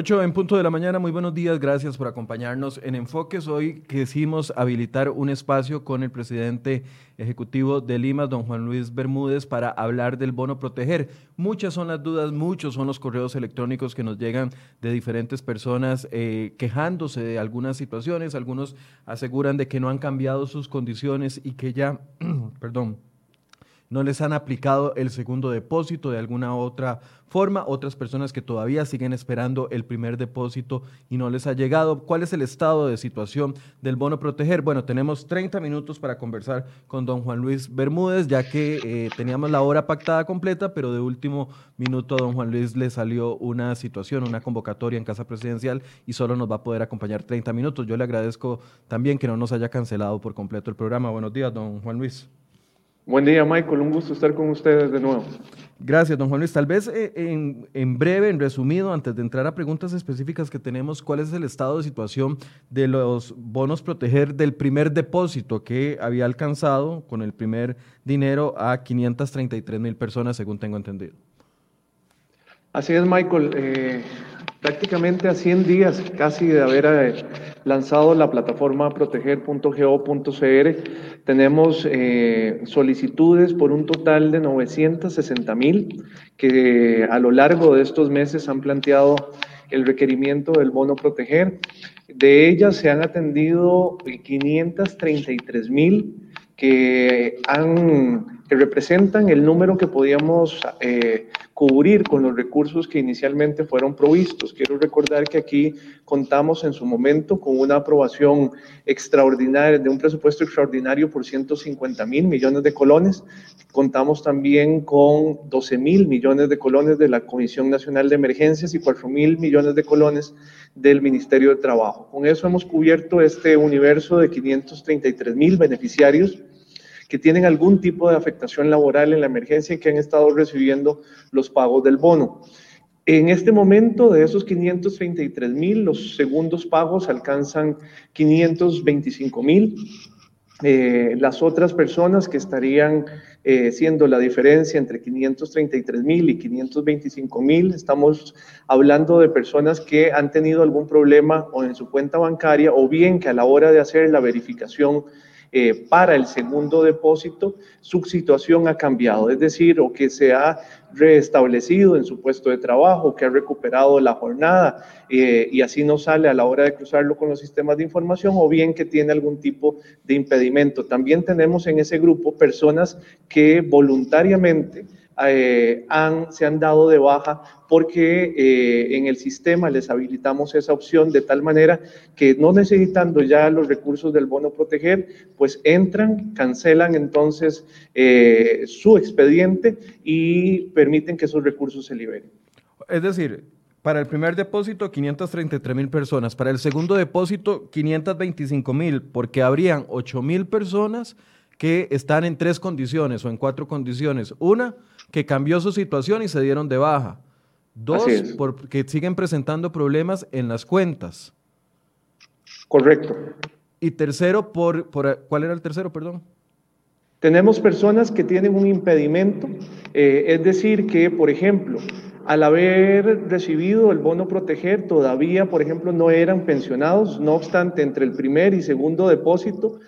8 en punto de la mañana, muy buenos días, gracias por acompañarnos en Enfoques. Hoy quisimos habilitar un espacio con el presidente ejecutivo de Lima, don Juan Luis Bermúdez, para hablar del bono proteger. Muchas son las dudas, muchos son los correos electrónicos que nos llegan de diferentes personas eh, quejándose de algunas situaciones, algunos aseguran de que no han cambiado sus condiciones y que ya, perdón, no les han aplicado el segundo depósito de alguna otra forma, otras personas que todavía siguen esperando el primer depósito y no les ha llegado. ¿Cuál es el estado de situación del bono proteger? Bueno, tenemos 30 minutos para conversar con don Juan Luis Bermúdez, ya que eh, teníamos la hora pactada completa, pero de último minuto a don Juan Luis le salió una situación, una convocatoria en Casa Presidencial y solo nos va a poder acompañar 30 minutos. Yo le agradezco también que no nos haya cancelado por completo el programa. Buenos días, don Juan Luis. Buen día, Michael. Un gusto estar con ustedes de nuevo. Gracias, don Juan Luis. Tal vez eh, en, breve, en resumido, antes de entrar a preguntas específicas que tenemos, ¿cuál es el estado de situación de los bonos proteger del primer depósito que había alcanzado con el primer dinero a 533 mil personas, según tengo entendido? Así es, Michael. Eh, prácticamente a 100 días casi de haber eh, lanzado la plataforma proteger.go.cr, tenemos eh, solicitudes por un total de 960 mil que a lo largo de estos meses han planteado el requerimiento del bono proteger. De ellas se han atendido 533 mil que, han, que representan el número que podíamos eh, cubrir con los recursos que inicialmente fueron provistos. Quiero recordar que aquí contamos en su momento con una aprobación extraordinaria, de un presupuesto extraordinario por 150 mil millones de colones. Contamos también con 12 mil millones de colones de la Comisión Nacional de Emergencias y 4 mil millones de colones del Ministerio de Trabajo. Con eso hemos cubierto este universo de 533 mil beneficiarios que tienen algún tipo de afectación laboral en la emergencia y que han estado recibiendo los pagos del bono. En este momento, de esos 533 mil, los segundos pagos alcanzan 525 mil. Eh, las otras personas que estarían eh, siendo la diferencia entre 533 mil y 525 mil, estamos hablando de personas que han tenido algún problema o en su cuenta bancaria o bien que a la hora de hacer la verificación eh, para el segundo depósito, su situación ha cambiado, es decir, o que se ha restablecido en su puesto de trabajo, que ha recuperado la jornada eh, y así no sale a la hora de cruzarlo con los sistemas de información, o bien que tiene algún tipo de impedimento. También tenemos en ese grupo personas que voluntariamente eh, han, se han dado de baja porque eh, en el sistema les habilitamos esa opción de tal manera que no necesitando ya los recursos del bono proteger, pues entran, cancelan entonces eh, su expediente y permiten que esos recursos se liberen. Es decir, para el primer depósito, 533 mil personas. Para el segundo depósito, 525 mil, porque habrían 8 mil personas que están en tres condiciones o en cuatro condiciones. Una, que cambió su situación y se dieron de baja. Dos, porque siguen presentando problemas en las cuentas. Correcto. Y tercero, por, por ¿cuál era el tercero, perdón? Tenemos personas que tienen un impedimento, eh, es decir, que, por ejemplo, al haber recibido el bono proteger, todavía, por ejemplo, no eran pensionados, no obstante, entre el primer y segundo depósito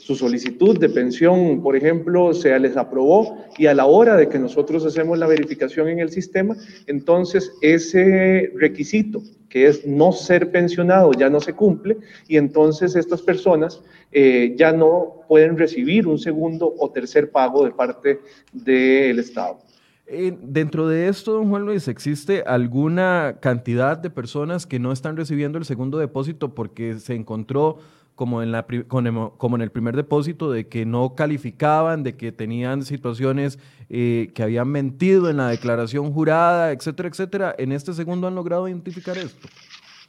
su solicitud de pensión, por ejemplo, se les aprobó y a la hora de que nosotros hacemos la verificación en el sistema, entonces ese requisito que es no ser pensionado ya no se cumple y entonces estas personas eh, ya no pueden recibir un segundo o tercer pago de parte del Estado. Eh, dentro de esto, don Juan Luis, ¿existe alguna cantidad de personas que no están recibiendo el segundo depósito porque se encontró como en, la, como en el primer depósito, de que no calificaban, de que tenían situaciones eh, que habían mentido en la declaración jurada, etcétera, etcétera. ¿En este segundo han logrado identificar esto?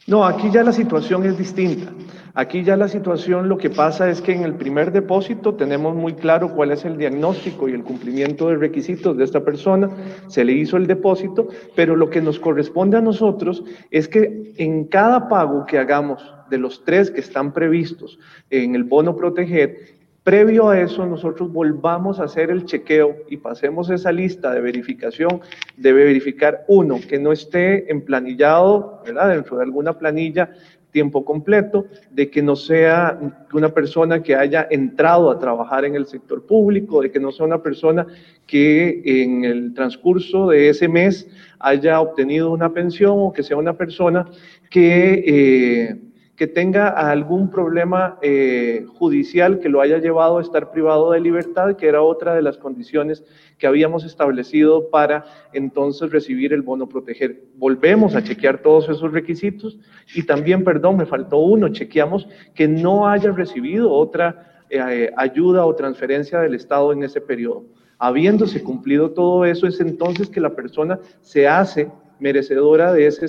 No, aquí ya la situación es distinta. Aquí ya la situación lo que pasa es que en el primer depósito tenemos muy claro cuál es el diagnóstico y el cumplimiento de requisitos de esta persona, se le hizo el depósito, pero lo que nos corresponde a nosotros es que en cada pago que hagamos de los tres que están previstos en el bono proteger, Previo a eso, nosotros volvamos a hacer el chequeo y pasemos esa lista de verificación. Debe verificar, uno, que no esté emplanillado, ¿verdad? Dentro de alguna planilla tiempo completo, de que no sea una persona que haya entrado a trabajar en el sector público, de que no sea una persona que en el transcurso de ese mes haya obtenido una pensión o que sea una persona que... Eh, que tenga algún problema eh, judicial que lo haya llevado a estar privado de libertad, que era otra de las condiciones que habíamos establecido para entonces recibir el bono proteger. Volvemos a chequear todos esos requisitos y también, perdón, me faltó uno, chequeamos que no haya recibido otra eh, ayuda o transferencia del Estado en ese periodo. Habiéndose cumplido todo eso, es entonces que la persona se hace merecedora de ese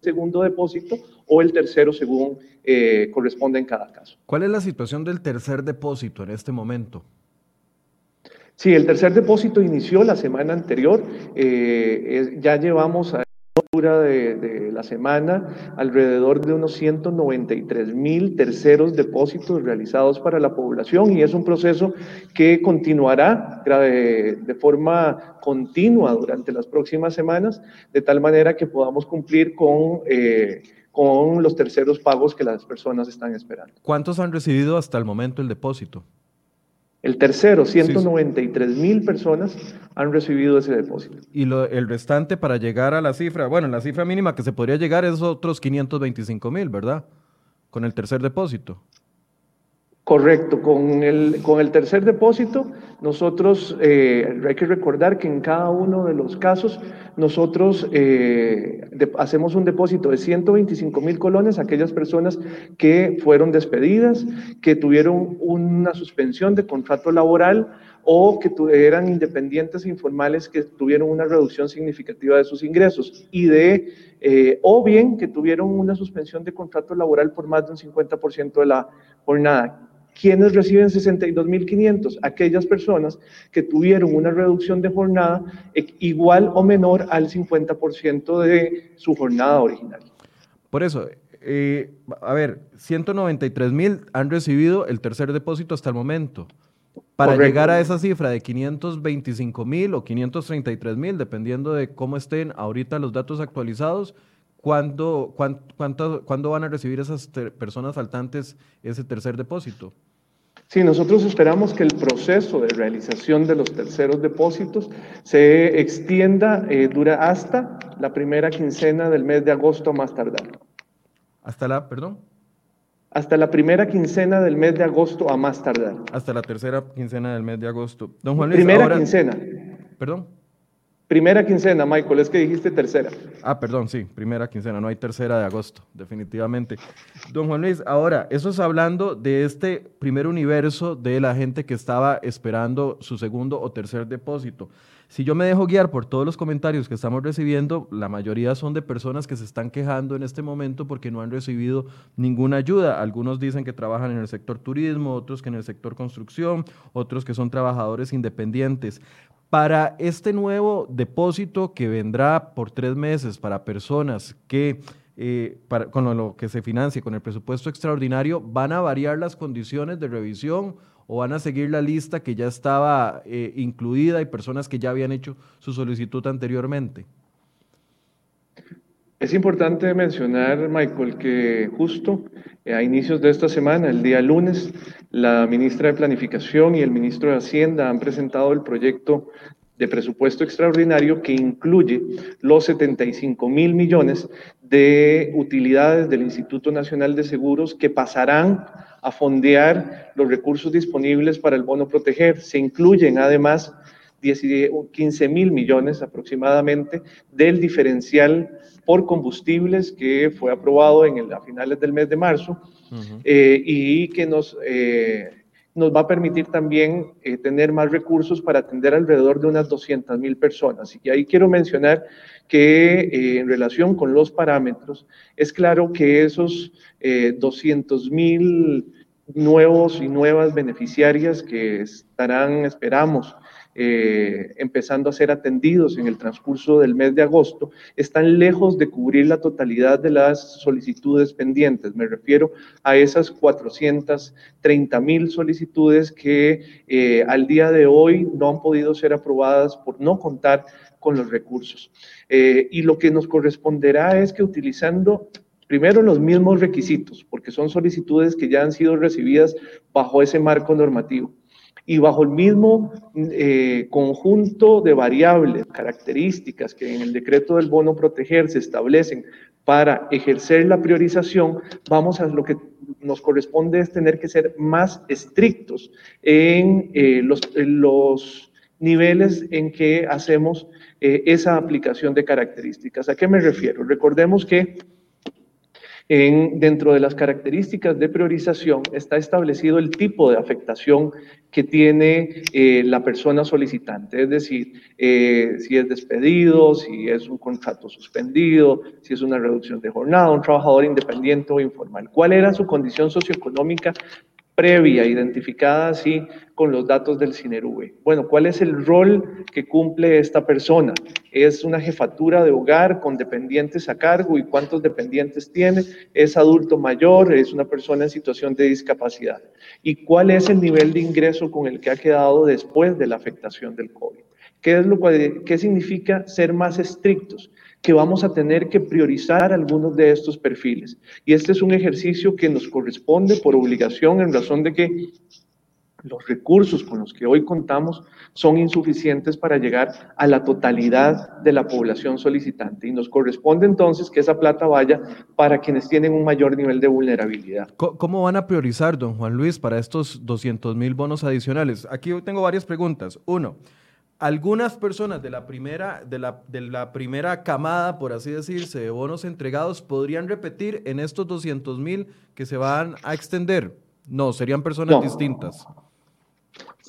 segundo depósito o el tercero según eh, corresponde en cada caso. ¿Cuál es la situación del tercer depósito en este momento? Sí, el tercer depósito inició la semana anterior. Eh, ya llevamos a de, de, la semana alrededor de unos 193 mil terceros depósitos realizados para la población y es un proceso que continuará de, de, forma continua durante las próximas semanas, de tal manera que podamos cumplir con, eh, con los terceros pagos que las personas están esperando. ¿Cuántos han recibido hasta el momento el depósito? El tercero, 193 mil personas han recibido ese depósito. Y lo, el restante para llegar a la cifra, bueno, la cifra mínima que se podría llegar es otros 525 mil, ¿verdad? Con el tercer depósito. Correcto, con el, con el tercer depósito, nosotros, eh, hay que recordar que en cada uno de los casos, nosotros eh, hacemos un depósito de 125 mil colones a aquellas personas que fueron despedidas, que tuvieron una suspensión de contrato laboral o que eran independientes e informales que tuvieron una reducción significativa de sus ingresos y de, eh, o bien que tuvieron una suspensión de contrato laboral por más de un 50% de la jornada. ¿Quiénes reciben 62.500? Aquellas personas que tuvieron una reducción de jornada igual o menor al 50% de su jornada original. Por eso, eh, a ver, 193.000 han recibido el tercer depósito hasta el momento. Para llegar a esa cifra de 525 mil o 533 mil, dependiendo de cómo estén ahorita los datos actualizados, ¿cuándo, cuánto, ¿cuándo van a recibir esas personas faltantes ese tercer depósito? Sí, nosotros esperamos que el proceso de realización de los terceros depósitos se extienda, eh, dura hasta la primera quincena del mes de agosto más tardar. ¿Hasta la, perdón? Hasta la primera quincena del mes de agosto a más tardar. Hasta la tercera quincena del mes de agosto. Don Juan Luis, primera quincena. Perdón. Primera quincena, Michael, es que dijiste tercera. Ah, perdón, sí, primera quincena, no hay tercera de agosto, definitivamente. Don Juan Luis, ahora, eso es hablando de este primer universo de la gente que estaba esperando su segundo o tercer depósito. Si yo me dejo guiar por todos los comentarios que estamos recibiendo, la mayoría son de personas que se están quejando en este momento porque no han recibido ninguna ayuda. Algunos dicen que trabajan en el sector turismo, otros que en el sector construcción, otros que son trabajadores independientes. Para este nuevo depósito que vendrá por tres meses para personas que eh, con lo que se financie con el presupuesto extraordinario, ¿van a variar las condiciones de revisión o van a seguir la lista que ya estaba eh, incluida y personas que ya habían hecho su solicitud anteriormente? Es importante mencionar, Michael, que justo eh, a inicios de esta semana, el día lunes, la ministra de Planificación y el ministro de Hacienda han presentado el proyecto de presupuesto extraordinario que incluye los 75 mil millones de utilidades del Instituto Nacional de Seguros que pasarán a fondear los recursos disponibles para el bono proteger. Se incluyen además 15 mil millones aproximadamente del diferencial por combustibles que fue aprobado en a finales del mes de marzo eh, y que nos, eh, nos va a permitir también eh, tener más recursos para atender alrededor de unas 200 mil personas. Y ahí quiero mencionar que en relación con los parámetros, es claro que esos 200 mil nuevos y nuevas beneficiarias que estarán, esperamos, eh, empezando a ser atendidos en el transcurso del mes de agosto, están lejos de cubrir la totalidad de las solicitudes pendientes. Me refiero a esas 430 mil solicitudes que eh, al día de hoy no han podido ser aprobadas por no contar con los recursos. Eh, y lo que nos corresponderá es que utilizando primero los mismos requisitos, porque son solicitudes que ya han sido recibidas bajo ese marco normativo y bajo el mismo eh, conjunto de variables, características que en el decreto del bono proteger se establecen para ejercer la priorización, vamos a lo que nos corresponde es tener que ser más estrictos en, eh, los, los, niveles en que hacemos eh, esa aplicación de características. ¿A qué me refiero? Recordemos que dentro de las características de priorización está establecido el tipo de afectación que tiene eh, la persona solicitante, es decir, eh, si es despedido, si es un contrato suspendido, si es una reducción de jornada, un trabajador independiente o informal. ¿Cuál era su condición socioeconómica previa, identificada así con los datos del CINERUVE. Bueno, ¿cuál es el rol que cumple esta persona? ¿Es una jefatura de hogar con dependientes a cargo y cuántos dependientes tiene? ¿Es adulto mayor? ¿Es una persona en situación de discapacidad? ¿Y cuál es el nivel de ingreso con el que ha quedado después de la afectación del COVID? ¿Qué, es lo, qué significa ser más estrictos? Que vamos a tener que priorizar algunos de estos perfiles. Y este es un ejercicio que nos corresponde por obligación en razón de que los recursos con los que hoy contamos son insuficientes para llegar a la totalidad de la población solicitante y nos corresponde entonces que esa plata vaya para quienes tienen un mayor nivel de vulnerabilidad. ¿Cómo van a priorizar, don Juan Luis, para estos 200 mil bonos adicionales? Aquí tengo varias preguntas. Uno, algunas personas de la primera, de la, de la primera camada, por así decirse, de bonos entregados, podrían repetir en estos 200 mil que se van a extender. No, serían personas distintas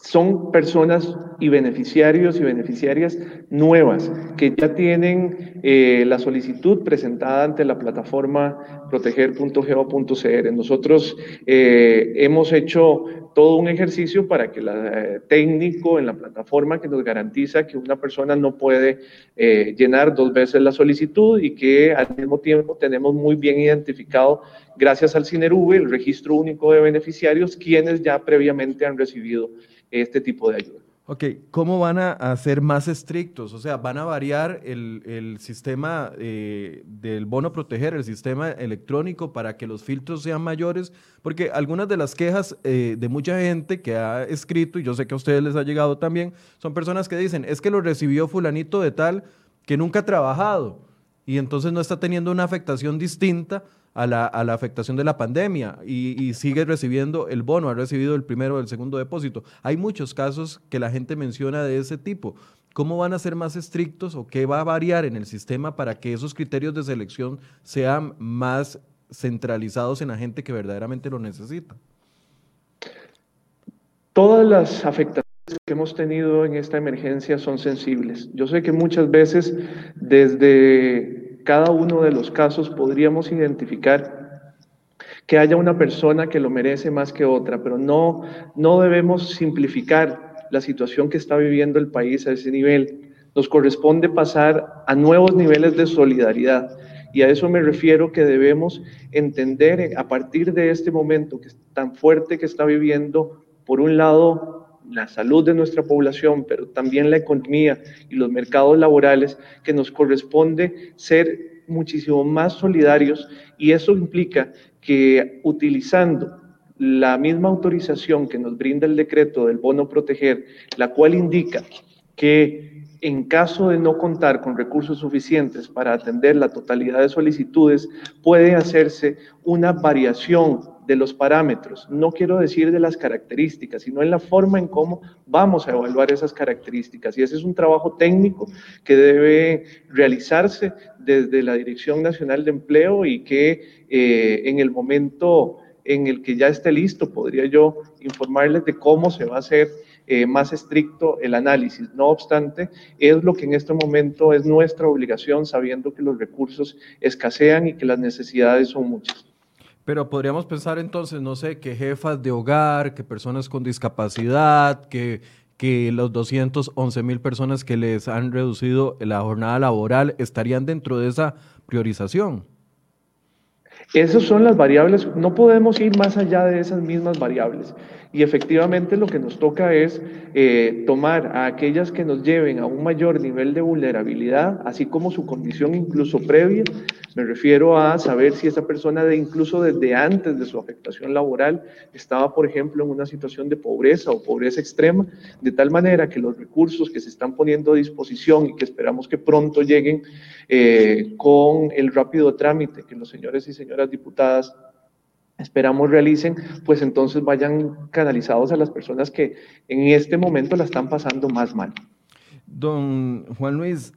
son personas y beneficiarios y beneficiarias nuevas que ya tienen eh, la solicitud presentada ante la plataforma proteger.geo.cr. Nosotros eh, hemos hecho todo un ejercicio para que el eh, técnico en la plataforma que nos garantiza que una persona no puede llenar dos veces la solicitud y que al mismo tiempo tenemos muy bien identificado, gracias al CINERUVE, el registro único de beneficiarios, quienes ya previamente han recibido este tipo de ayuda. Ok, ¿cómo van a, ser más estrictos? O sea, ¿van a variar el, sistema eh, del bono proteger, el sistema electrónico para que los filtros sean mayores? Porque algunas de las quejas eh, de mucha gente que ha escrito, y yo sé que a ustedes les ha llegado también, son personas que dicen, es que lo recibió fulanito de tal que nunca ha trabajado y entonces no está teniendo una afectación distinta a la, afectación de la pandemia y, sigue recibiendo el bono, ha recibido el primero o el segundo depósito. Hay muchos casos que la gente menciona de ese tipo. ¿Cómo van a ser más estrictos o qué va a variar en el sistema para que esos criterios de selección sean más centralizados en la gente que verdaderamente lo necesita? Todas las afectaciones que hemos tenido en esta emergencia son sensibles. Yo sé que muchas veces desde cada uno de los casos podríamos identificar que haya una persona que lo merece más que otra, pero no, no debemos simplificar la situación que está viviendo el país a ese nivel. Nos corresponde pasar a nuevos niveles de solidaridad. Y a eso me refiero que debemos entender a partir de este momento que es tan fuerte que está viviendo, por un lado, la salud de nuestra población, pero también la economía y los mercados laborales, que nos corresponde ser muchísimo más solidarios y eso implica que utilizando la misma autorización que nos brinda el decreto del bono proteger, la cual indica que en caso de no contar con recursos suficientes para atender la totalidad de solicitudes, puede hacerse una variación de los parámetros, no quiero decir de las características, sino en la forma en cómo vamos a evaluar esas características. Y ese es un trabajo técnico que debe realizarse desde la Dirección Nacional de Empleo y que eh, en el momento en el que ya esté listo, podría yo informarles de cómo se va a hacer eh, más estricto el análisis. No obstante, es lo que en este momento es nuestra obligación, sabiendo que los recursos escasean y que las necesidades son muchas. Pero podríamos pensar entonces, no sé, que jefas de hogar, que personas con discapacidad, que, que los 211 mil personas que les han reducido la jornada laboral estarían dentro de esa priorización. Esas son las variables, no podemos ir más allá de esas mismas variables. Y efectivamente lo que nos toca es eh, tomar a aquellas que nos lleven a un mayor nivel de vulnerabilidad, así como su condición incluso previa. Me refiero a saber si esa persona de incluso desde antes de su afectación laboral estaba, por ejemplo, en una situación de pobreza o pobreza extrema, de tal manera que los recursos que se están poniendo a disposición y que esperamos que pronto lleguen eh, con el rápido trámite que los señores y señoras diputadas esperamos realicen, pues entonces vayan canalizados a las personas que en este momento la están pasando más mal. Don Juan Luis,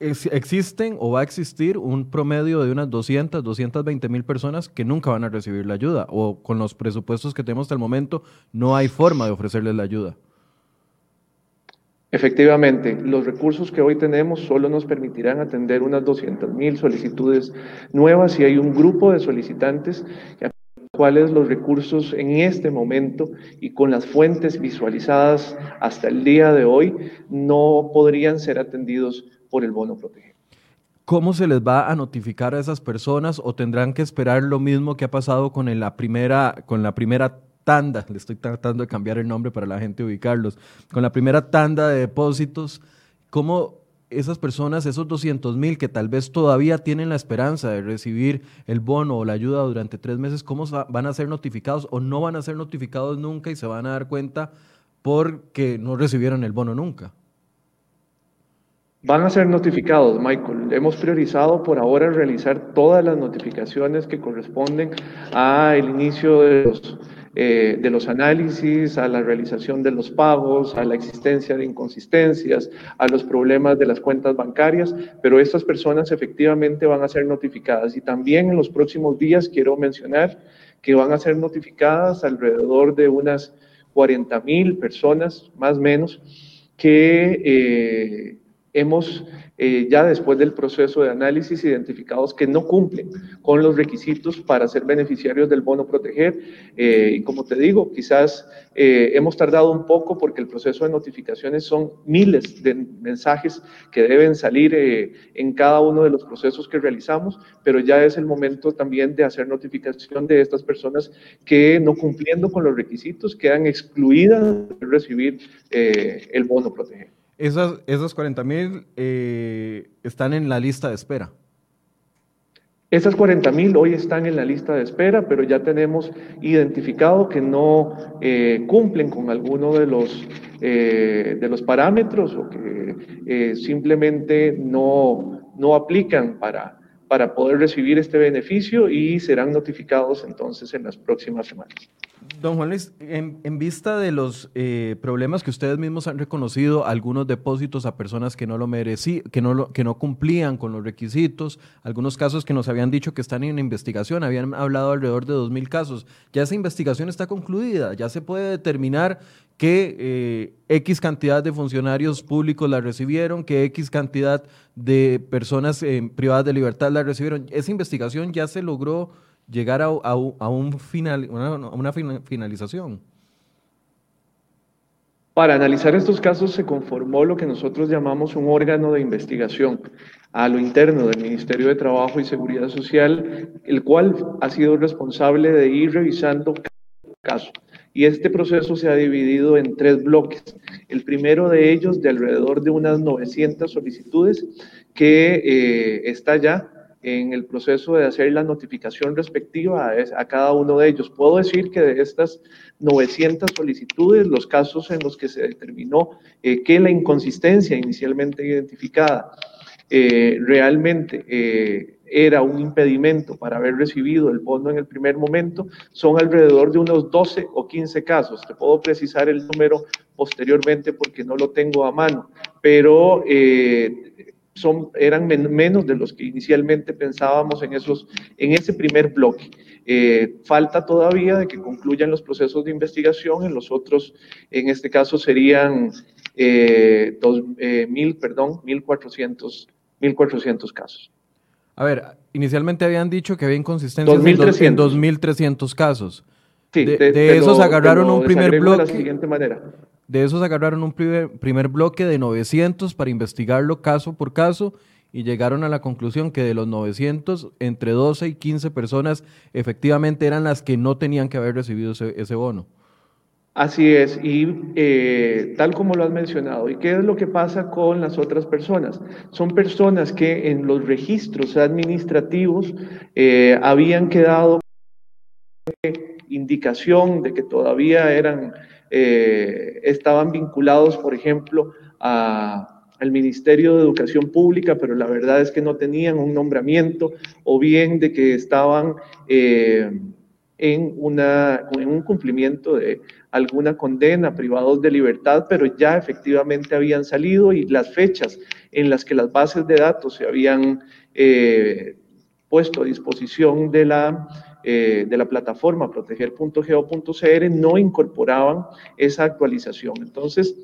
existen o va a existir un promedio de unas 200, 220 mil personas que nunca van a recibir la ayuda o con los presupuestos que tenemos hasta el momento no hay forma de ofrecerles la ayuda. Efectivamente, los recursos que hoy tenemos solo nos permitirán atender unas 200 mil solicitudes nuevas y hay un grupo de solicitantes cuáles los recursos en este momento y con las fuentes visualizadas hasta el día de hoy no podrían ser atendidos por el bono protegido. ¿Cómo se les va a notificar a esas personas o tendrán que esperar lo mismo que ha pasado con la primera, con la primera tanda? Le estoy tratando de cambiar el nombre para la gente ubicarlos. Con la primera tanda de depósitos, ¿cómo esas personas, esos 200 mil que tal vez todavía tienen la esperanza de recibir el bono o la ayuda durante tres meses, ¿cómo van a ser notificados o no van a ser notificados nunca y se van a dar cuenta porque no recibieron el bono nunca? Van a ser notificados, Michael. Hemos priorizado por ahora realizar todas las notificaciones que corresponden al inicio de los eh, de los análisis, a la realización de los pagos, a la existencia de inconsistencias, a los problemas de las cuentas bancarias, pero estas personas efectivamente van a ser notificadas. Y también en los próximos días quiero mencionar que van a ser notificadas alrededor de unas 40 mil personas, más o menos, que eh, hemos eh, ya después del proceso de análisis identificados que no cumplen con los requisitos para ser beneficiarios del bono proteger. Eh, y como te digo, quizás eh, hemos tardado un poco porque el proceso de notificaciones son miles de mensajes que deben salir en cada uno de los procesos que realizamos, pero ya es el momento también de hacer notificación de estas personas que no cumpliendo con los requisitos quedan excluidas de recibir el bono proteger. Esas, esas 40 mil eh, están en la lista de espera. Esas 40 mil hoy están en la lista de espera, pero ya tenemos identificado que no eh, cumplen con alguno de los, eh, de los parámetros o que simplemente no, no aplican para, para poder recibir este beneficio y serán notificados entonces en las próximas semanas. Don Juan Luis, en, vista de los eh, problemas que ustedes mismos han reconocido, algunos depósitos a personas que no lo merecían, que no, que no cumplían con los requisitos, algunos casos que nos habían dicho que están en investigación, habían hablado alrededor de 2.000 casos. Ya esa investigación está concluida, ya se puede determinar que eh, X cantidad de funcionarios públicos la recibieron, que X cantidad de personas eh, privadas de libertad la recibieron. Esa investigación ya se logró llegar a, un final, una, finalización? Para analizar estos casos se conformó lo que nosotros llamamos un órgano de investigación a lo interno del Ministerio de Trabajo y Seguridad Social, el cual ha sido responsable de ir revisando cada caso. Y este proceso se ha dividido en tres bloques. El primero de ellos de alrededor de unas 900 solicitudes que eh, está ya en el proceso de hacer la notificación respectiva a, cada uno de ellos. Puedo decir que de estas 900 solicitudes, los casos en los que se determinó eh, que la inconsistencia inicialmente identificada eh, realmente eh, era un impedimento para haber recibido el bono en el primer momento, son alrededor de unos 12 o 15 casos. Te puedo precisar el número posteriormente porque no lo tengo a mano, pero son, eran menos de los que inicialmente pensábamos en, esos, en ese primer bloque. Eh, falta todavía de que concluyan los procesos de investigación, en los otros, en este caso serían eh, dos, eh, mil, perdón, 1.400 1400 casos. A ver, inicialmente habían dicho que había inconsistencias en 2.300 casos. Sí, de, esos agarraron un primer bloque. De la siguiente manera. De esos agarraron un primer, bloque de 900 para investigarlo caso por caso y llegaron a la conclusión que de los 900, entre 12 y 15 personas efectivamente eran las que no tenían que haber recibido ese, bono. Así es, y eh, tal como lo has mencionado, ¿y qué es lo que pasa con las otras personas? Son personas que en los registros administrativos eh, habían quedado indicación de que todavía eran eh, estaban vinculados, por ejemplo, al Ministerio de Educación Pública, pero la verdad es que no tenían un nombramiento o bien de que estaban eh, en, un cumplimiento de alguna condena, privados de libertad, pero ya efectivamente habían salido y las fechas en las que las bases de datos se habían eh, puesto a disposición de la eh, de la plataforma proteger.go.cr no incorporaban esa actualización. Entonces,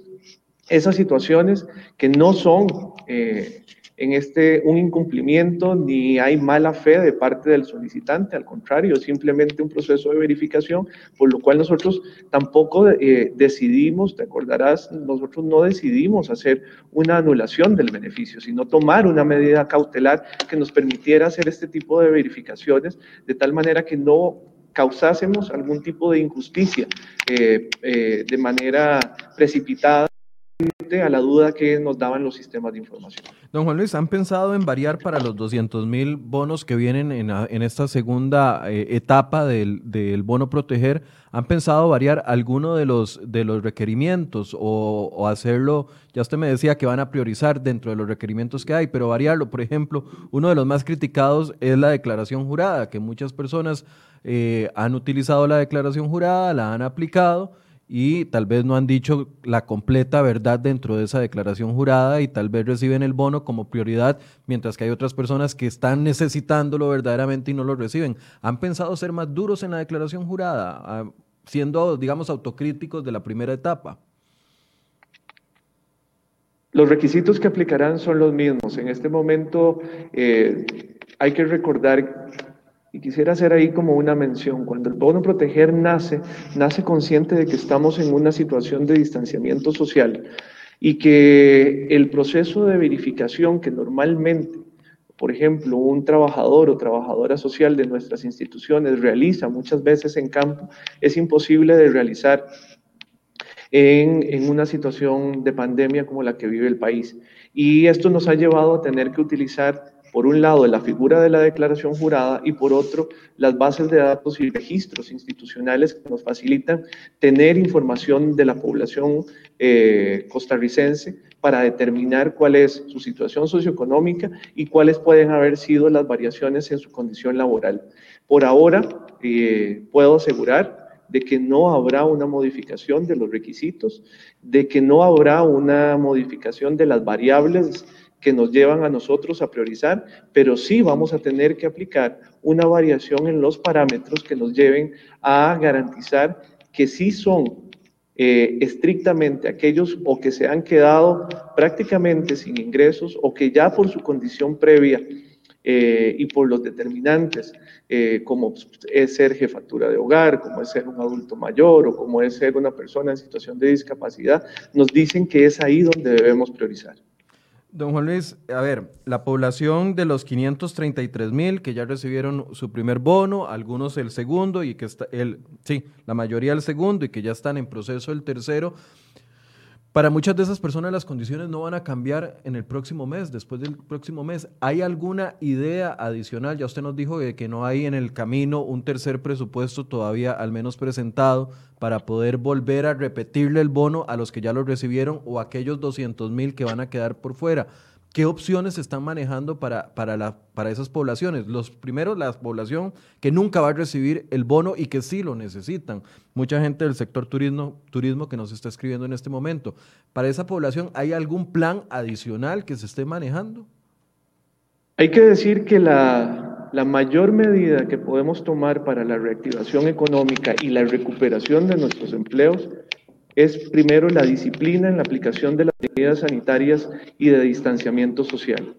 esas situaciones que no son eh, en este un incumplimiento ni hay mala fe de parte del solicitante, al contrario, simplemente un proceso de verificación, por lo cual nosotros tampoco eh, decidimos, te acordarás, nosotros no decidimos hacer una anulación del beneficio, sino tomar una medida cautelar que nos permitiera hacer este tipo de verificaciones de tal manera que no causásemos algún tipo de injusticia eh, eh, de manera precipitada a la duda que nos daban los sistemas de información. Don Juan Luis, ¿han pensado en variar para los 200 mil bonos que vienen en, esta segunda eh, etapa del, bono proteger? ¿Han pensado variar alguno de los, de los requerimientos o, hacerlo? Ya usted me decía que van a priorizar dentro de los requerimientos que hay, pero variarlo. Por ejemplo, uno de los más criticados es la declaración jurada, que muchas personas eh, han utilizado la declaración jurada, la han aplicado y tal vez no han dicho la completa verdad dentro de esa declaración jurada y tal vez reciben el bono como prioridad, mientras que hay otras personas que están necesitándolo verdaderamente y no lo reciben. ¿Han pensado ser más duros en la declaración jurada, siendo, digamos, autocríticos de la primera etapa? Los requisitos que aplicarán son los mismos. En este momento eh, hay que recordar y quisiera hacer ahí como una mención, cuando el bono proteger nace, nace consciente de que estamos en una situación de distanciamiento social y que el proceso de verificación que normalmente, por ejemplo, un trabajador o trabajadora social de nuestras instituciones realiza muchas veces en campo, es imposible de realizar en, en, una situación de pandemia como la que vive el país. Y esto nos ha llevado a tener que utilizar por un lado, la figura de la declaración jurada y por otro, las bases de datos y registros institucionales que nos facilitan tener información de la población eh, costarricense para determinar cuál es su situación socioeconómica y cuáles pueden haber sido las variaciones en su condición laboral. Por ahora, eh, puedo asegurar de que no habrá una modificación de los requisitos, de que no habrá una modificación de las variables que nos llevan a nosotros a priorizar, pero sí vamos a tener que aplicar una variación en los parámetros que nos lleven a garantizar que sí son eh, estrictamente aquellos o que se han quedado prácticamente sin ingresos o que ya por su condición previa eh, y por los determinantes, eh, como es ser jefatura de hogar, como es ser un adulto mayor o como es ser una persona en situación de discapacidad, nos dicen que es ahí donde debemos priorizar. Don Juan Luis, a ver, la población de los 533 mil que ya recibieron su primer bono, algunos el segundo y que está el, sí, la mayoría el segundo y que ya están en proceso el tercero, para muchas de esas personas las condiciones no van a cambiar en el próximo mes, después del próximo mes. ¿Hay alguna idea adicional? Ya usted nos dijo que, no hay en el camino un tercer presupuesto todavía al menos presentado para poder volver a repetirle el bono a los que ya lo recibieron o aquellos 200 mil que van a quedar por fuera. ¿Qué opciones se están manejando para, para, la, para esas poblaciones? Los primeros, la población que nunca va a recibir el bono y que sí lo necesitan. Mucha gente del sector turismo, turismo que nos está escribiendo en este momento. ¿Para esa población hay algún plan adicional que se esté manejando? Hay que decir que la, la mayor medida que podemos tomar para la reactivación económica y la recuperación de nuestros empleos es primero la disciplina en la aplicación de las medidas sanitarias y de distanciamiento social.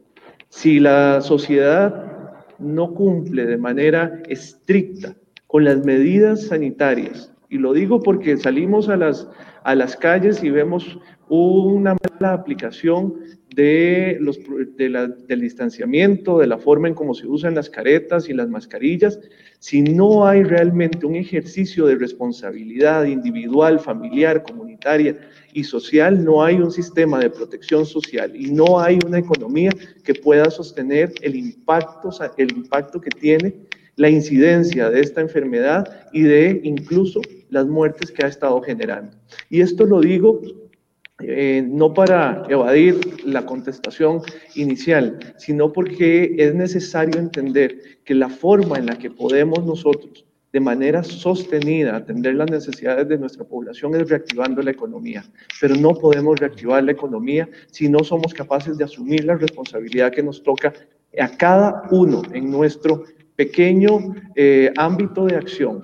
Si la sociedad no cumple de manera estricta con las medidas sanitarias Y lo digo porque salimos a las, a las calles y vemos una mala aplicación de los, del distanciamiento, de la forma en cómo se usan las caretas y las mascarillas, si no hay realmente un ejercicio de responsabilidad individual, familiar, comunitaria y social, no hay un sistema de protección social y no hay una economía que pueda sostener el impacto, el impacto que tiene la incidencia de esta enfermedad y de incluso las muertes que ha estado generando. Y esto lo digo eh, no para evadir la contestación inicial, sino porque es necesario entender que la forma en la que podemos nosotros de manera sostenida atender las necesidades de nuestra población es reactivando la economía. Pero no podemos reactivar la economía si no somos capaces de asumir la responsabilidad que nos toca a cada uno en nuestro pequeño eh, ámbito de acción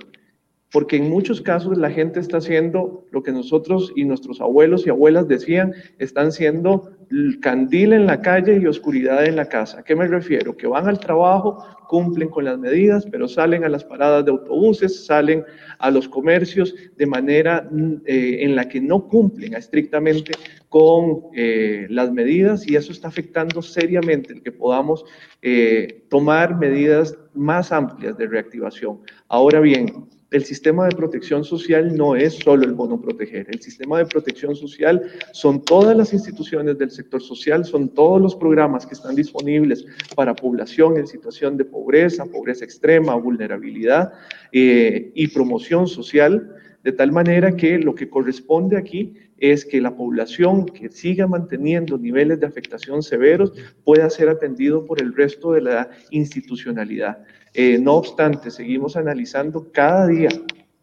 porque en muchos casos la gente está haciendo lo que nosotros y nuestros abuelos y abuelas decían, están siendo candil en la calle y oscuridad en la casa. ¿A qué me refiero? Que van al trabajo, cumplen con las medidas, pero salen a las paradas de autobuses, salen a los comercios de manera eh, en la que no cumplen estrictamente con eh, las medidas y eso está afectando seriamente el que podamos eh, tomar medidas más amplias de reactivación. Ahora bien, el sistema de protección social no es solo el bono proteger. El sistema de protección social son todas las instituciones del sector social, son todos los programas que están disponibles para población en situación de pobreza, pobreza extrema, vulnerabilidad eh, y promoción social, de tal manera que lo que corresponde aquí es que la población que siga manteniendo niveles de afectación severos pueda ser atendido por el resto de la institucionalidad. Eh, no obstante, seguimos analizando cada día,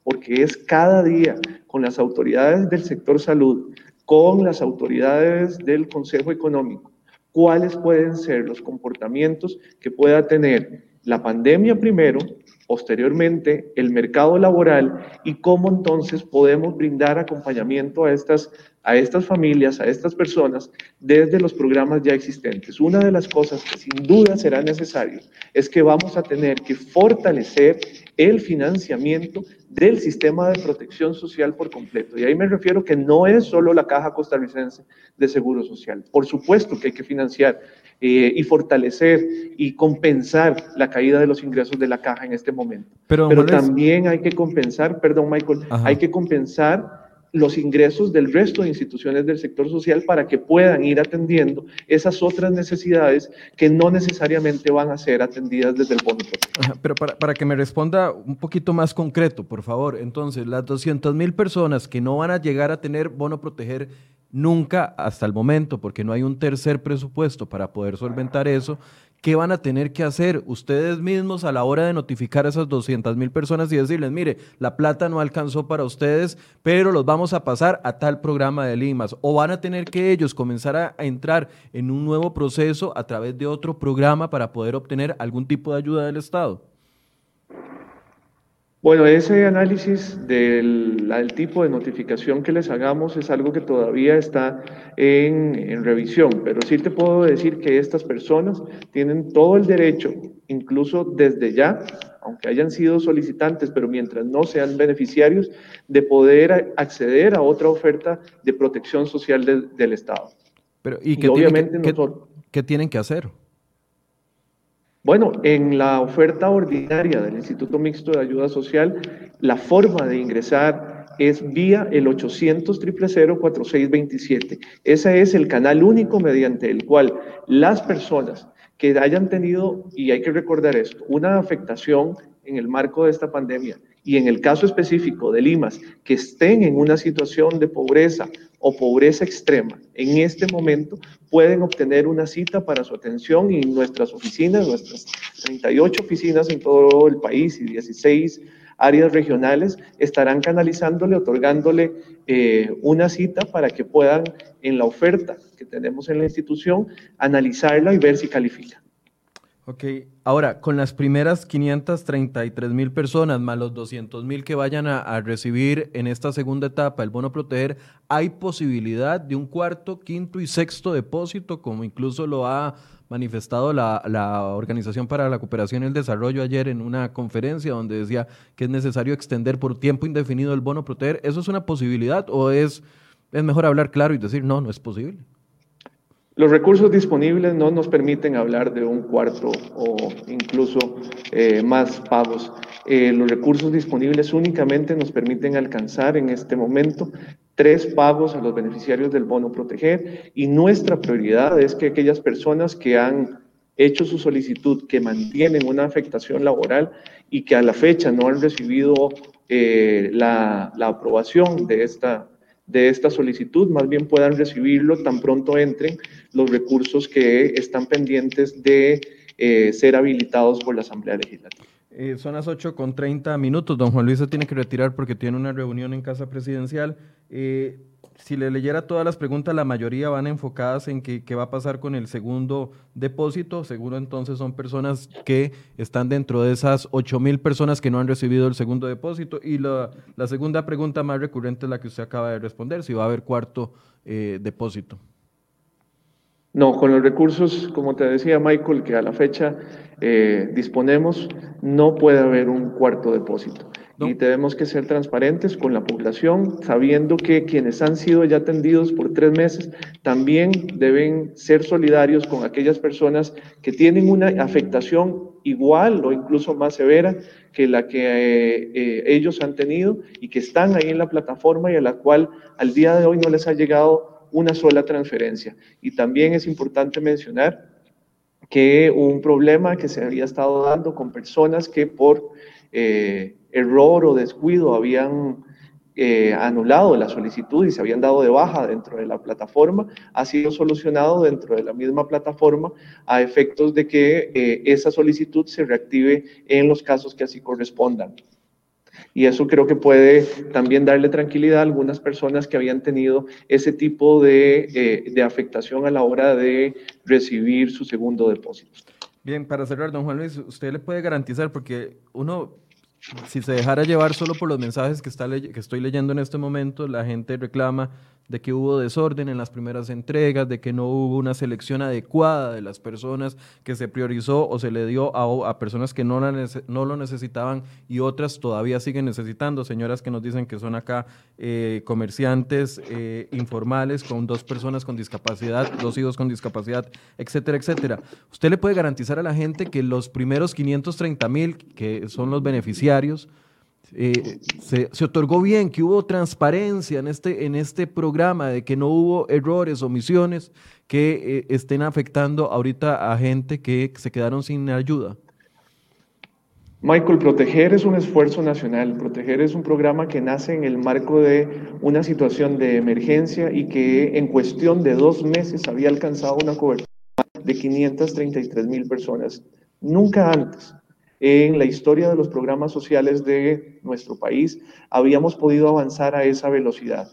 porque es cada día con las autoridades del sector salud, con las autoridades del Consejo Económico, cuáles pueden ser los comportamientos que pueda tener la pandemia primero, posteriormente el mercado laboral y cómo entonces podemos brindar acompañamiento a estas, a estas familias, a estas personas desde los programas ya existentes. Una de las cosas que sin duda será necesario es que vamos a tener que fortalecer el financiamiento del sistema de protección social por completo. Y ahí me refiero que no es solo la Caja Costarricense de Seguro Social. Por supuesto que hay que financiar eh, y fortalecer y compensar la caída de los ingresos de la caja en este momento. Pero, también hay que compensar, perdón Michael, hay que compensar los ingresos del resto de instituciones del sector social para que puedan ir atendiendo esas otras necesidades que no necesariamente van a ser atendidas desde el bono Pero para, para, que me responda un poquito más concreto, por favor, entonces, las 200 mil personas que no van a llegar a tener bono proteger nunca hasta el momento, porque no hay un tercer presupuesto para poder solventar eso. ¿Qué van a tener que hacer ustedes mismos a la hora de notificar a esas 200 mil personas y decirles, mire, la plata no alcanzó para ustedes, pero los vamos a pasar a tal programa de Limas? ¿O van a tener que ellos comenzar a, a entrar en un nuevo proceso a través de otro programa para poder obtener algún tipo de ayuda del Estado? Bueno, ese análisis del, tipo de notificación que les hagamos es algo que todavía está en, revisión, pero sí te puedo decir que estas personas tienen todo el derecho, incluso desde ya, aunque hayan sido solicitantes, pero mientras no sean beneficiarios, de poder acceder a otra oferta de protección social del Estado. Pero, ¿y, obviamente ¿qué tienen que hacer? Bueno, en la oferta ordinaria del Instituto Mixto de Ayuda Social, la forma de ingresar es vía el 800 4627 Ese es el canal único mediante el cual las personas que hayan tenido, y hay que recordar esto, una afectación en el marco de esta pandemia, y en el caso específico de Limas, que estén en una situación de pobreza o pobreza extrema, en este momento pueden obtener una cita para su atención y nuestras oficinas, nuestras 38 oficinas en todo el país y 16 áreas regionales estarán canalizándole, otorgándole eh, una cita para que puedan en la oferta que tenemos en la institución analizarla y ver si califica. Ok, ahora, con las primeras 533 mil personas más los 200 mil que vayan a, recibir en esta segunda etapa el bono proteger, ¿hay posibilidad de un cuarto, quinto y sexto depósito, como incluso lo ha manifestado la, la, Organización para la Cooperación y el Desarrollo ayer en una conferencia donde decía que es necesario extender por tiempo indefinido el bono proteger. ¿Eso es una posibilidad o es, es mejor hablar claro y decir no, no es posible? Los recursos disponibles no nos permiten hablar de un cuarto o incluso eh, más pagos. Eh, los recursos disponibles únicamente nos permiten alcanzar en este momento tres pagos a los beneficiarios del bono proteger y nuestra prioridad es que aquellas personas que han hecho su solicitud, que mantienen una afectación laboral y que a la fecha no han recibido eh, la, la aprobación de esta de esta solicitud, más bien puedan recibirlo tan pronto entren los recursos que están pendientes de eh, ser habilitados por la Asamblea Legislativa. Eh, son las 8 con 30 minutos. Don Juan Luis se tiene que retirar porque tiene una reunión en Casa Presidencial. Eh, si le leyera todas las preguntas, la mayoría van enfocadas en qué, va a pasar con el segundo depósito. Seguro entonces son personas que están dentro de esas 8 mil personas que no han recibido el segundo depósito. Y la, segunda pregunta más recurrente es la que usted acaba de responder, si va a haber cuarto eh, depósito. No, con los recursos, como te decía Michael, que a la fecha eh, disponemos, no puede haber un cuarto depósito. Y tenemos que ser transparentes con la población, sabiendo que quienes han sido ya atendidos por tres meses también deben ser solidarios con aquellas personas que tienen una afectación igual o incluso más severa que la que eh, eh, ellos han tenido y que están ahí en la plataforma y a la cual al día de hoy no les ha llegado una sola transferencia. Y también es importante mencionar que un problema que se había estado dando con personas que por eh, error o descuido habían eh, anulado la solicitud y se habían dado de baja dentro de la plataforma, ha sido solucionado dentro de la misma plataforma a efectos de que eh, esa solicitud se reactive en los casos que así correspondan. Y eso creo que puede también darle tranquilidad a algunas personas que habían tenido ese tipo de, de afectación a la hora de recibir su segundo depósito. Bien, para cerrar, don Juan Luis, usted le puede garantizar, porque uno si se dejara llevar solo por los mensajes que, está que estoy leyendo en este momento, la gente reclama de que hubo desorden en las primeras entregas, de que no hubo una selección adecuada de las personas, que se priorizó o se le dio a, personas que no, no, lo necesitaban y otras todavía siguen necesitando. Señoras que nos dicen que son acá eh, comerciantes eh, informales con dos personas con discapacidad, dos hijos con discapacidad, etcétera, etcétera. ¿Usted le puede garantizar a la gente que los primeros 530 mil, que son los beneficiarios, eh, se, otorgó bien, que hubo transparencia en este, en este programa, de que no hubo errores, omisiones que eh, estén afectando ahorita a gente que se quedaron sin ayuda. Michael, Proteger es un esfuerzo nacional. Proteger es un programa que nace en el marco de una situación de emergencia y que en cuestión de dos meses había alcanzado una cobertura de 533 mil personas. Nunca antes en la historia de los programas sociales de nuestro país habíamos podido avanzar a esa velocidad.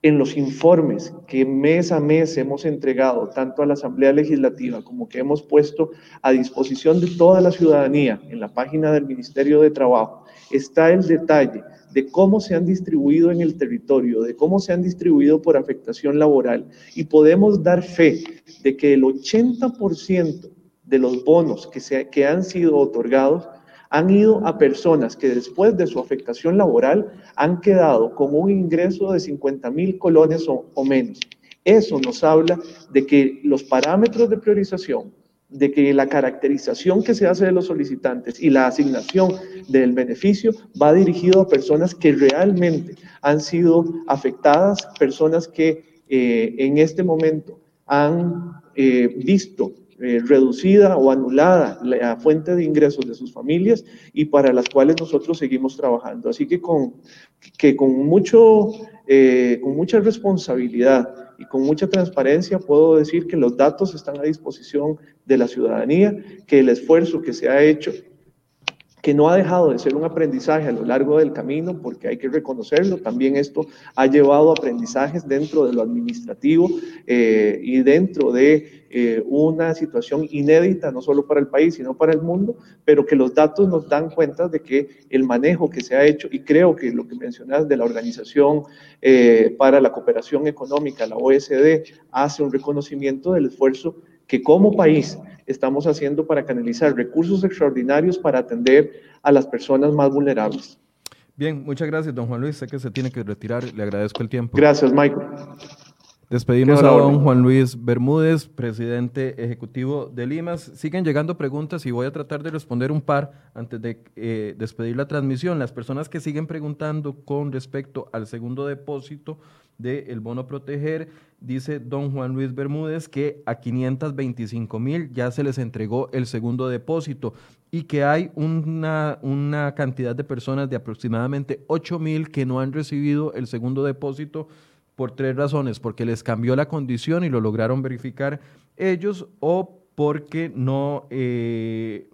En los informes que mes a mes hemos entregado, tanto a la Asamblea Legislativa como que hemos puesto a disposición de toda la ciudadanía en la página del Ministerio de Trabajo, está el detalle de cómo se han distribuido en el territorio, de cómo se han distribuido por afectación laboral y podemos dar fe de que el 80% de los bonos que, se, que han sido otorgados han ido a personas que después de su afectación laboral han quedado con un ingreso de 50 mil colones o, menos. Eso nos habla de que los parámetros de priorización, de que la caracterización que se hace de los solicitantes y la asignación del beneficio va dirigido a personas que realmente han sido afectadas, personas que eh, en este momento han eh, visto eh, reducida o anulada la fuente de ingresos de sus familias y para las cuales nosotros seguimos trabajando. Así que con, que con, mucho, eh, con mucha responsabilidad y con mucha transparencia puedo decir que los datos están a disposición de la ciudadanía, que el esfuerzo que se ha hecho que no ha dejado de ser un aprendizaje a lo largo del camino, porque hay que reconocerlo, también esto ha llevado aprendizajes dentro de lo administrativo eh, y dentro de eh, una situación inédita, no solo para el país, sino para el mundo, pero que los datos nos dan cuenta de que el manejo que se ha hecho, y creo que lo que mencionas de la Organización eh, para la Cooperación Económica, la OSD, hace un reconocimiento del esfuerzo que como país estamos haciendo para canalizar recursos extraordinarios para atender a las personas más vulnerables. Bien, muchas gracias, don Juan Luis. Sé que se tiene que retirar. Le agradezco el tiempo. Gracias, Michael. Despedimos a don Juan Luis Bermúdez, presidente ejecutivo de Limas. Siguen llegando preguntas y voy a tratar de responder un par antes de eh, despedir la transmisión. Las personas que siguen preguntando con respecto al segundo depósito del bono proteger, dice don Juan Luis Bermúdez que a 525 mil ya se les entregó el segundo depósito y que hay una, una cantidad de personas de aproximadamente 8 mil que no han recibido el segundo depósito por tres razones, porque les cambió la condición y lo lograron verificar ellos o porque no, eh,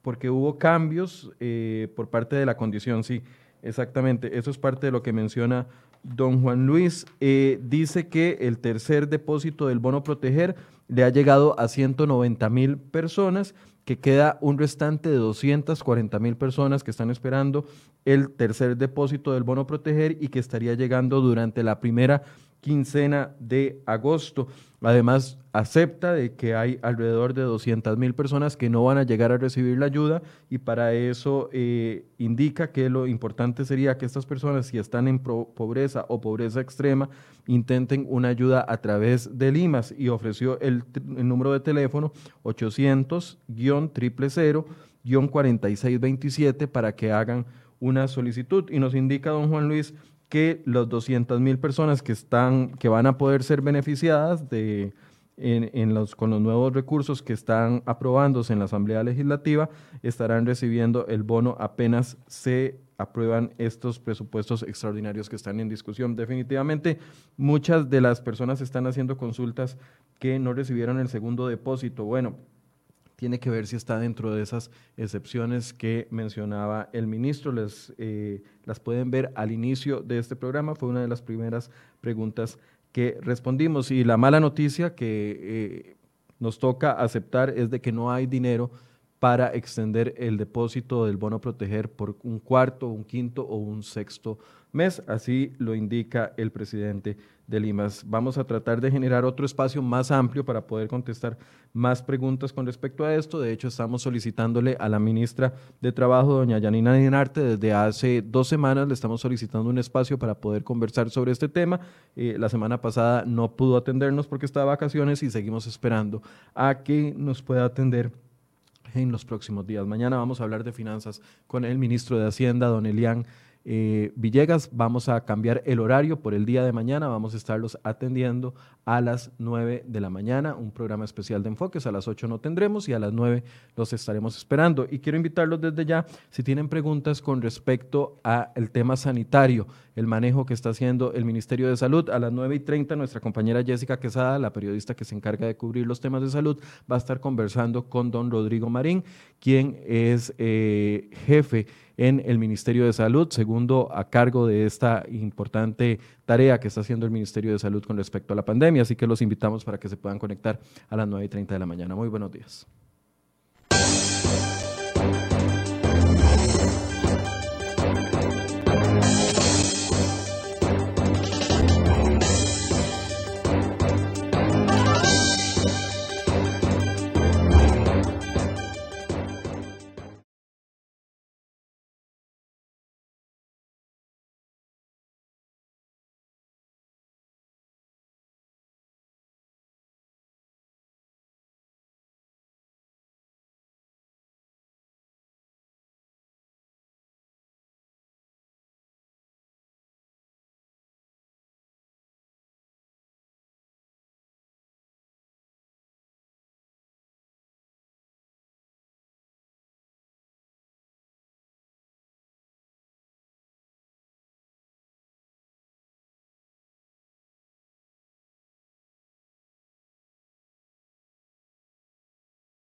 porque hubo cambios eh, por parte de la condición, sí, exactamente, eso es parte de lo que menciona don Juan Luis. Eh, dice que el tercer depósito del bono proteger le ha llegado a 190 mil personas que queda un restante de 240 mil personas que están esperando el tercer depósito del bono proteger y que estaría llegando durante la primera quincena de agosto. Además, acepta de que hay alrededor de 200 mil personas que no van a llegar a recibir la ayuda y para eso eh, indica que lo importante sería que estas personas, si están en pobreza o pobreza extrema, intenten una ayuda a través de Limas y ofreció el, el número de teléfono 800-000-4627 para que hagan una solicitud. Y nos indica don Juan Luis que las 200 mil personas que, están, que van a poder ser beneficiadas de, en, los, con los nuevos recursos que están aprobándose en la Asamblea Legislativa estarán recibiendo el bono apenas se aprueban estos presupuestos extraordinarios que están en discusión. Definitivamente, muchas de las personas están haciendo consultas que no recibieron el segundo depósito. Bueno, tiene que ver si está dentro de esas excepciones que mencionaba el ministro. Eh, las pueden ver al inicio de este programa, fue una de las primeras preguntas que respondimos. Y la mala noticia que eh, nos toca aceptar es de que no hay dinero para extender el depósito del bono proteger por un cuarto, un quinto o un sexto mes, así lo indica el presidente de Limas. Vamos a tratar de generar otro espacio más amplio para poder contestar más preguntas con respecto a esto. De hecho, estamos solicitándole a la ministra de Trabajo, doña Yanina Dinarte, desde hace dos semanas le estamos solicitando un espacio para poder conversar sobre este tema. Eh, la semana pasada no pudo atendernos porque estaba de vacaciones y seguimos esperando a que nos pueda atender en los próximos días. Mañana vamos a hablar de finanzas con el ministro de Hacienda, don Elian eh, Villegas, vamos a cambiar el horario por el día de mañana, vamos a estarlos atendiendo a las 9 de la mañana, un programa especial de enfoques, a las 8 no tendremos y a las 9 los estaremos esperando. Y quiero invitarlos desde ya, si tienen preguntas con respecto al tema sanitario, el manejo que está haciendo el Ministerio de Salud, a las 9 y 30 nuestra compañera Jessica Quesada, la periodista que se encarga de cubrir los temas de salud, va a estar conversando con don Rodrigo Marín, quien es eh, jefe en el Ministerio de Salud, segundo a cargo de esta importante tarea que está haciendo el Ministerio de Salud con respecto a la pandemia. Así que los invitamos para que se puedan conectar a las 9 y 30 de la mañana. Muy buenos días.